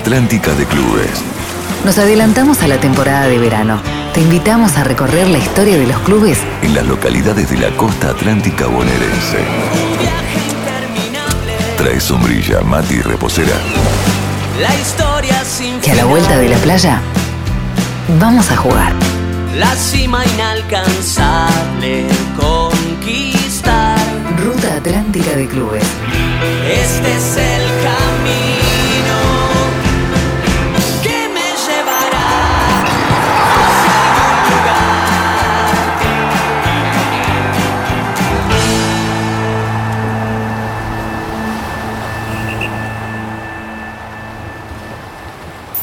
Atlántica de Clubes. Nos adelantamos a la temporada de verano. Te invitamos a recorrer la historia de los clubes en las localidades de la costa atlántica bonaerense. Trae sombrilla, mate y reposera. La historia sin que a la vuelta de la playa vamos a jugar. La cima inalcanzable conquistar. Ruta Atlántica de Clubes. Este es el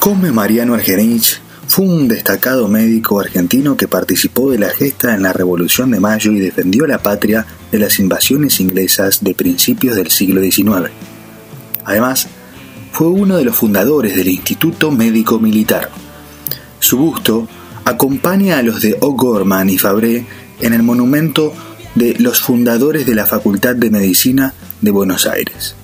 Cosme Mariano Argerich fue un destacado médico argentino que participó de la gesta en la Revolución de Mayo y defendió la patria de las invasiones inglesas de principios del siglo XIX. Además, fue uno de los fundadores del Instituto Médico Militar. Su busto acompaña a los de O'Gorman y Fabré en el monumento de los fundadores de la Facultad de Medicina de Buenos Aires.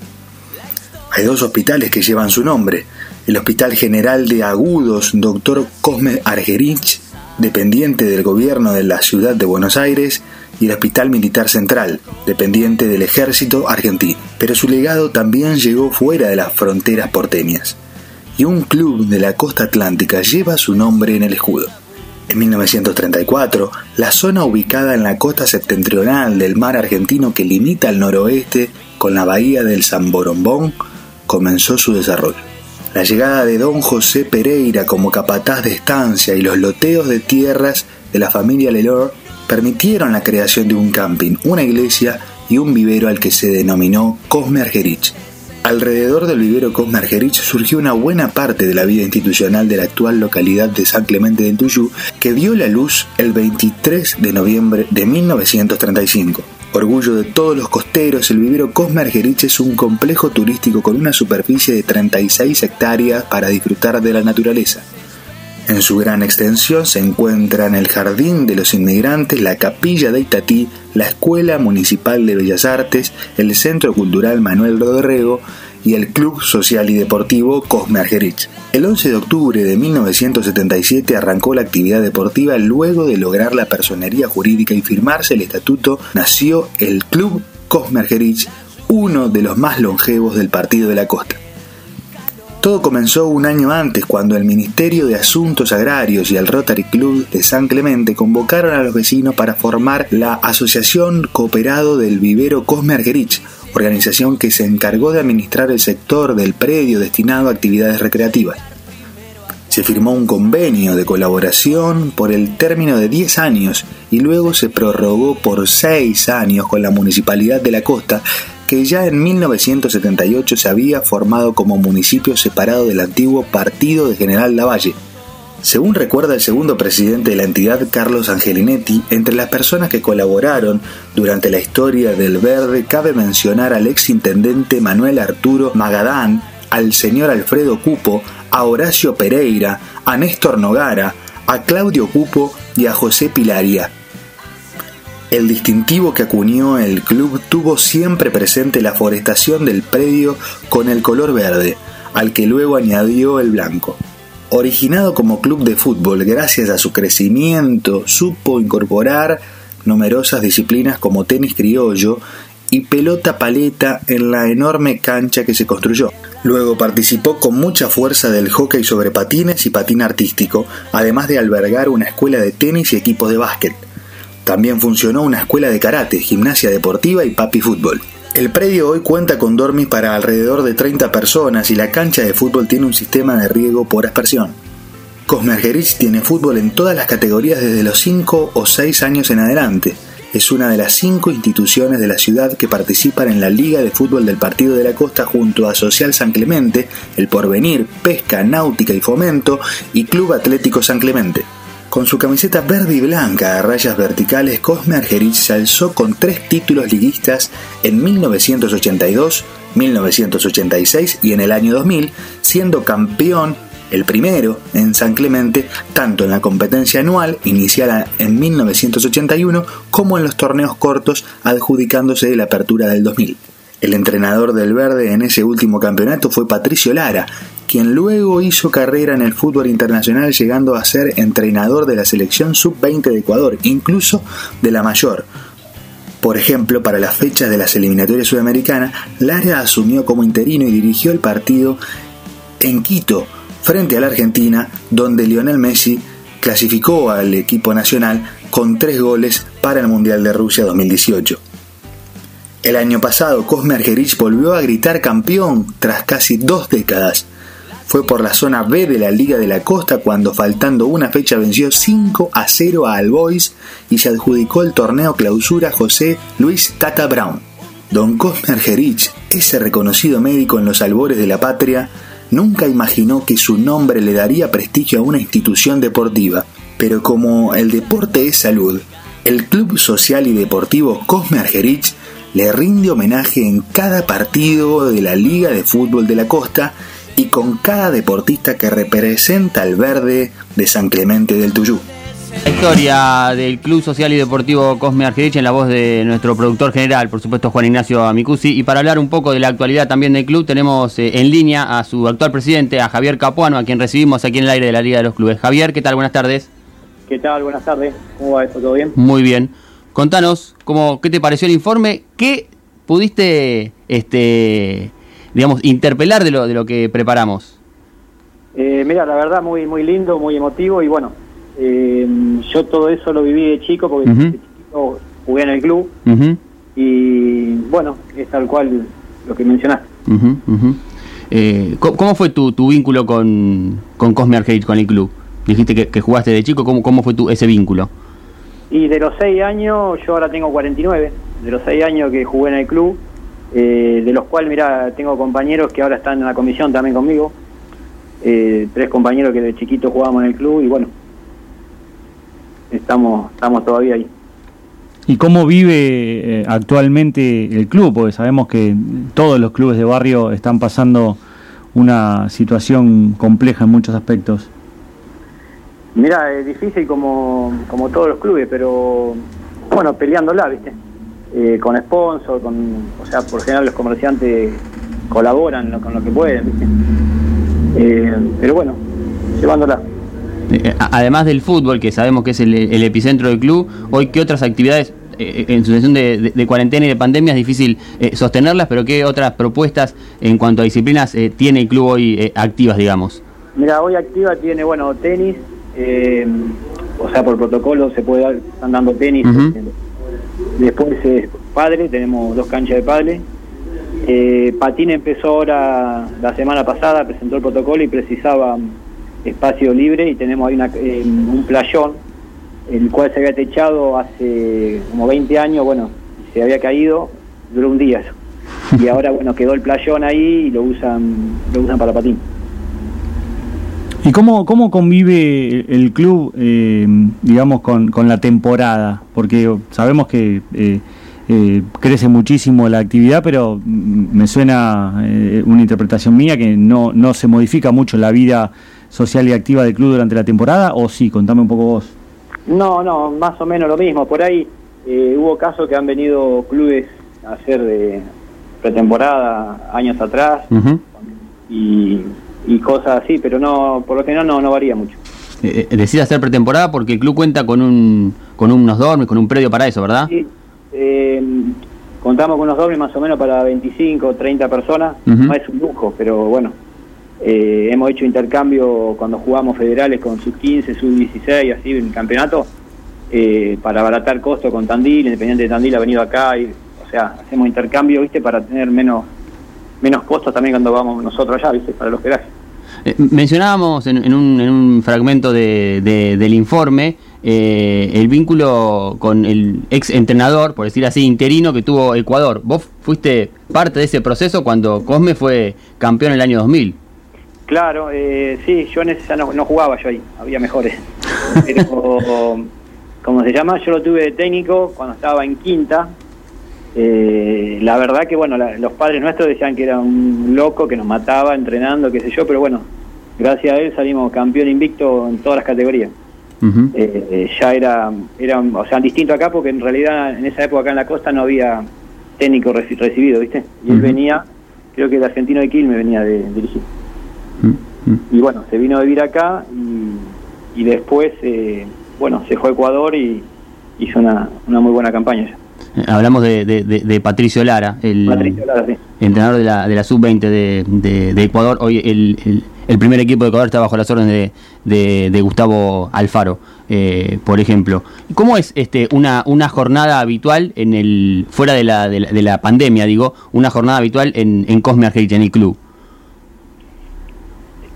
Hay dos hospitales que llevan su nombre, el Hospital General de Agudos Dr. Cosme Argerich, dependiente del gobierno de la ciudad de Buenos Aires, y el Hospital Militar Central, dependiente del Ejército Argentino. Pero su legado también llegó fuera de las fronteras porteñas, y un club de la costa atlántica lleva su nombre en el escudo. En 1934, la zona ubicada en la costa septentrional del mar argentino que limita al noroeste con la bahía del San Borombón comenzó su desarrollo. La llegada de don José Pereira como capataz de estancia y los loteos de tierras de la familia Lelor permitieron la creación de un camping, una iglesia y un vivero al que se denominó Cosme Argerich. Alrededor del vivero Cosme Argerich surgió una buena parte de la vida institucional de la actual localidad de San Clemente del Tuyú, que dio la luz el 23 de noviembre de 1935. Orgullo de todos los costeros, el vivero Cosme Argerich es un complejo turístico con una superficie de 36 hectáreas para disfrutar de la naturaleza. En su gran extensión se encuentran el Jardín de los Inmigrantes, la Capilla de Itatí, la Escuela Municipal de Bellas Artes, el Centro Cultural Manuel Rodrego y el Club Social y Deportivo Cosme Argerich. El 11 de octubre de 1977 arrancó la actividad deportiva luego de lograr la personería jurídica y firmarse el estatuto, nació el Club Cosme Argerich, uno de los más longevos del Partido de la Costa. Todo comenzó un año antes cuando el Ministerio de Asuntos Agrarios y el Rotary Club de San Clemente convocaron a los vecinos para formar la Asociación Cooperado del Vivero Cosme Argerich, organización que se encargó de administrar el sector del predio destinado a actividades recreativas. Se firmó un convenio de colaboración por el término de 10 años y luego se prorrogó por 6 años con la Municipalidad de la Costa, que ya en 1978 se había formado como municipio separado del antiguo Partido de General Lavalle. Según recuerda el segundo presidente de la entidad, Carlos Angelinetti, entre las personas que colaboraron durante la historia del Verde cabe mencionar al ex intendente Manuel Arturo Magadán, al señor Alfredo Cupo, a Horacio Pereira, a Néstor Nogara, a Claudio Cupo y a José Pilaria. El distintivo que acuñó el club tuvo siempre presente la forestación del predio con el color verde, al que luego añadió el blanco. Originado como club de fútbol, gracias a su crecimiento, supo incorporar numerosas disciplinas como tenis criollo y pelota paleta en la enorme cancha que se construyó. Luego participó con mucha fuerza del hockey sobre patines y patín artístico, además de albergar una escuela de tenis y equipos de básquet. También funcionó una escuela de karate, gimnasia deportiva y papi fútbol. El predio hoy cuenta con dormis para alrededor de 30 personas y la cancha de fútbol tiene un sistema de riego por aspersión. Cosme Argerich tiene fútbol en todas las categorías desde los 5 o 6 años en adelante. Es una de las cinco instituciones de la ciudad que participan en la Liga de Fútbol del Partido de la Costa junto a Social San Clemente, El Porvenir, Pesca, Náutica y Fomento y Club Atlético San Clemente. Con su camiseta verde y blanca a rayas verticales, Cosme Argerich se alzó con tres títulos liguistas en 1982, 1986 y en el año 2000, siendo campeón el primero en San Clemente, tanto en la competencia anual, iniciada en 1981, como en los torneos cortos, adjudicándose la apertura del 2000. El entrenador del Verde en ese último campeonato fue Patricio Lara, quien luego hizo carrera en el fútbol internacional llegando a ser entrenador de la selección sub-20 de Ecuador, incluso de la mayor. Por ejemplo, para las fechas de las eliminatorias sudamericanas, Lara asumió como interino y dirigió el partido en Quito, frente a la Argentina, donde Lionel Messi clasificó al equipo nacional con tres goles para el Mundial de Rusia 2018. El año pasado, Cosme Argerich volvió a gritar campeón tras casi dos décadas. Fue por la zona B de la Liga de la Costa cuando faltando una fecha venció 5 a 0 a Albois y se adjudicó el torneo clausura José Luis Tata Brown. Don Cosme Argerich, ese reconocido médico en los albores de la patria, nunca imaginó que su nombre le daría prestigio a una institución deportiva, pero como el deporte es salud, el Club Social y Deportivo Cosme Argerich le rinde homenaje en cada partido de la Liga de Fútbol de la Costa y con cada deportista que representa al verde de San Clemente del Tuyú. La historia del Club Social y Deportivo Cosme Argerich en la voz de nuestro productor general, por supuesto Juan Ignacio Amicusi. Y para hablar un poco de la actualidad también del club, tenemos eh, en línea a su actual presidente, a Javier Capuano, a quien recibimos aquí en el aire de la Liga de los Clubes. Javier, ¿qué tal? Buenas tardes. ¿Qué tal? Buenas tardes. ¿Cómo va esto? ¿Todo bien? Muy bien. Contanos, cómo, ¿qué te pareció el informe? ¿Qué pudiste, este, digamos, interpelar de lo, de lo que preparamos? Eh, mira, la verdad, muy muy lindo, muy emotivo y bueno, eh, yo todo eso lo viví de chico porque Ujú. de chico jugué en el club Ujú, y bueno, es tal cual lo que mencionaste. Eh, ¿cómo, cómo fue tu, tu vínculo con, con Cosme Argerich, con el club? Dijiste que, que jugaste de chico, ¿cómo, cómo fue tu, ese vínculo? Y de los seis años, yo ahora tengo 49, de los seis años que jugué en el club, eh, de los cuales, mira, tengo compañeros que ahora están en la comisión también conmigo, eh, tres compañeros que de chiquito jugábamos en el club y bueno, estamos, estamos todavía ahí. ¿Y cómo vive eh, actualmente el club? Porque sabemos que todos los clubes de barrio están pasando una situación compleja en muchos aspectos. Mira, es difícil como, como todos los clubes, pero bueno, peleándola, ¿viste? Eh, con sponsor, con, o sea, por general los comerciantes colaboran lo- con lo que pueden. Eh, pero bueno, llevándola. Eh, Además del fútbol, que sabemos que es el, el epicentro del club, hoy qué otras actividades eh, en situación de, de- de cuarentena y de pandemia es difícil eh, sostenerlas, pero qué otras propuestas en cuanto a disciplinas eh, tiene el club hoy eh, activas, digamos? Mira, hoy activa tiene, bueno, tenis, eh, o sea, por protocolo se puede dar, están dando tenis. Después es padre, tenemos dos canchas de padre. Eh, Patín empezó ahora la semana pasada, presentó el protocolo y precisaba espacio libre y tenemos ahí eh, un playón, el cual se había techado hace como 20 años, bueno, se había caído, duró un día eso. Y ahora, bueno, quedó el playón ahí y lo usan, lo usan para patín. ¿Y cómo, cómo convive el, club, eh, digamos, con, con la temporada? Porque sabemos que eh, eh, crece muchísimo la actividad, pero me suena eh, una interpretación mía que no, no se modifica mucho la vida social y activa del club durante la temporada, ¿o sí? Contame un poco vos. No, no, más o menos lo mismo. Por ahí eh, hubo casos que han venido clubes a hacer de pretemporada años atrás Ujú. Y, y cosas así, pero no, por lo general no, no varía mucho. Eh, eh, decide hacer pretemporada porque el club cuenta con un con unos dormes, con un predio para eso, ¿verdad? Sí, eh, contamos con unos dobles más o menos para 25, 30 personas. Ujú. No es un lujo, pero bueno. eh, hemos hecho intercambio cuando jugamos federales con sub 15, sub 16, así en el campeonato, eh, para abaratar costo con Tandil, Independiente de Tandil ha venido acá, y, o sea, hacemos intercambio, ¿viste? Para tener menos menos costos también cuando vamos nosotros allá, ¿viste? Para el hospedaje. Eh, mencionábamos en, en un, en un fragmento de- de- del informe eh, el vínculo con el ex entrenador, por decir así, interino que tuvo Ecuador. Vos fuiste parte de ese proceso cuando Cosme fue campeón en el año 2000. Claro, eh, sí, yo en no, no jugaba yo ahí, había mejores. Pero, como se llama, yo lo tuve de técnico cuando estaba en quinta. Eh, la verdad que, bueno, la- los padres nuestros decían que era un loco, que nos mataba entrenando, qué sé yo, pero bueno, gracias a él salimos campeón invicto en todas las categorías. Eh, eh, ya era, era, o sea, distinto acá porque en realidad en esa época acá en la costa no había técnico reci- recibido, ¿viste? Y él venía, creo que el argentino de Quilmes venía de dirigir. Y bueno, se vino a vivir acá y, y después, eh, bueno, se fue a Ecuador y hizo una, una muy buena campaña. ya. Hablamos de, de- Patricio Lara, el Patricio Lara, sí. entrenador de la, de la sub-20 de, de- de Ecuador. Hoy el, el- el primer equipo de Ecuador está bajo las órdenes de, Gustavo Alfaro, eh, por ejemplo. ¿Cómo es este una, una jornada habitual en el fuera de la, de la, de la pandemia, digo, una jornada habitual en, en Cosme en el club?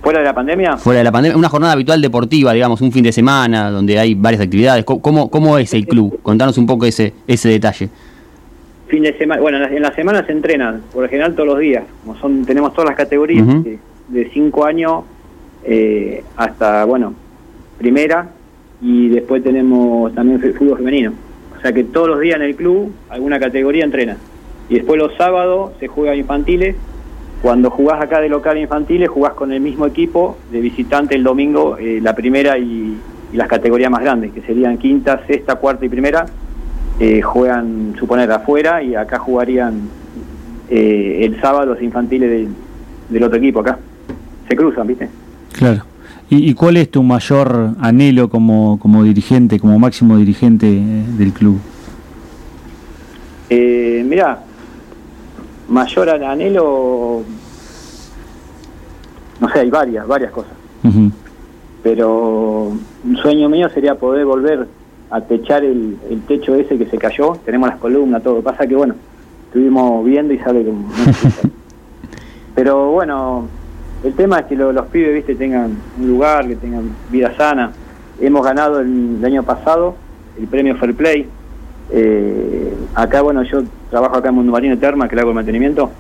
Fuera de la pandemia, Fuera de la pandemia, una jornada habitual deportiva, digamos, un fin de semana donde hay varias actividades. ¿Cómo- ¿Cómo, es el club? Contanos un poco ese, ese detalle. fin de semana, bueno, en la, semana se entrenan, por lo general todos los días, como son, tenemos todas las categorías, de 5 años eh, hasta, bueno, primera, y después tenemos también fútbol femenino. O sea que todos los días en el club alguna categoría entrena. Y después los sábados se juega infantiles. Cuando jugás acá de local infantiles, jugás con el mismo equipo de visitante el domingo, eh, la primera y, y las categorías más grandes, que serían quinta, sexta, cuarta y primera, eh, juegan, suponer, afuera y acá jugarían eh, el sábado los infantiles del, del otro equipo acá. Se cruzan, ¿viste? Claro. ¿Y, y cuál es tu mayor anhelo como, como dirigente, como máximo dirigente del club? Eh, mira, mayor al anhelo, no sé, hay varias, varias cosas. Pero un sueño mío sería poder volver a techar el, el techo ese que se cayó. Tenemos las columnas, todo. Pasa que, bueno, estuvimos viendo y sale como... Pero bueno, el tema es que lo- los pibes, viste, tengan un lugar, que tengan vida sana. Hemos ganado el, el año pasado el premio Fair Play. Eh, acá, bueno, yo trabajo acá en Mundo Marino Terma, que le hago el mantenimiento,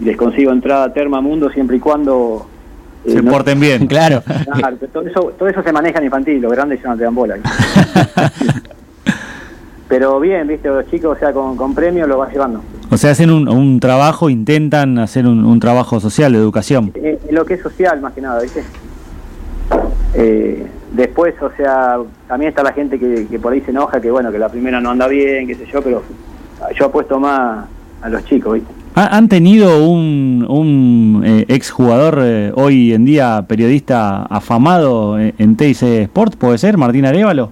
y les consigo entrada a Terma Mundo siempre y cuando... eh, Se no- porten bien. Claro. Todo eso, todo eso se maneja en infantil, los grandes ya no te dan bola. Pero bien, viste, los chicos, o sea, con, con premio lo vas llevando. O sea, hacen un, un trabajo, intentan hacer un, un trabajo social, de educación. Eh, lo que es social, más que nada, viste. Eh, después, o sea, también está la gente que, que por ahí se enoja, que bueno, que la primera no anda bien, qué sé yo, pero yo apuesto más a los chicos, viste. ¿Ha- ¿Han tenido un, un eh, exjugador eh, hoy en día periodista afamado en, en TIC Sport? ¿Puede ser? ¿Martín Arevalo?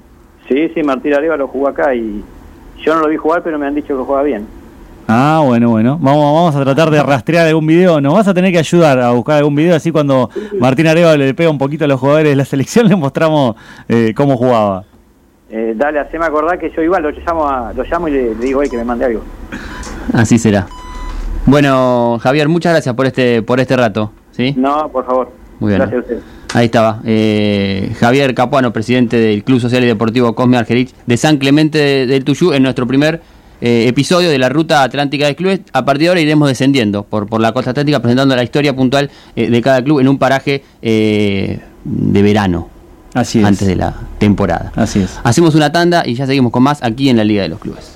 Sí, sí, Martín Areva lo jugó acá y yo no lo vi jugar, pero me han dicho que juega bien. Ah, bueno, bueno. Vamos, vamos a tratar de rastrear algún video. Nos vas a tener que ayudar a buscar algún video. Así cuando Martín Arevalo le pega un poquito a los jugadores de la selección, le mostramos eh, cómo jugaba. Eh, dale, haceme acordar que yo igual lo llamo, a- lo llamo y le, le digo "Ey, que me mande algo. Así será. Bueno, Javier, muchas gracias por este por este rato. ¿sí? No, por favor. Muy bien. Gracias a ustedes. Ahí estaba. eh, Javier Capuano, presidente del Club Social y Deportivo Cosme Argerich de San Clemente de- del Tuyú, en nuestro primer eh, episodio de la ruta atlántica de clubes. A partir de ahora iremos descendiendo por, por la costa atlántica, presentando la historia puntual eh, de cada club en un paraje eh, de verano, Así es. antes de la temporada. Así es. Hacemos una tanda y ya seguimos con más aquí en la Liga de los Clubes.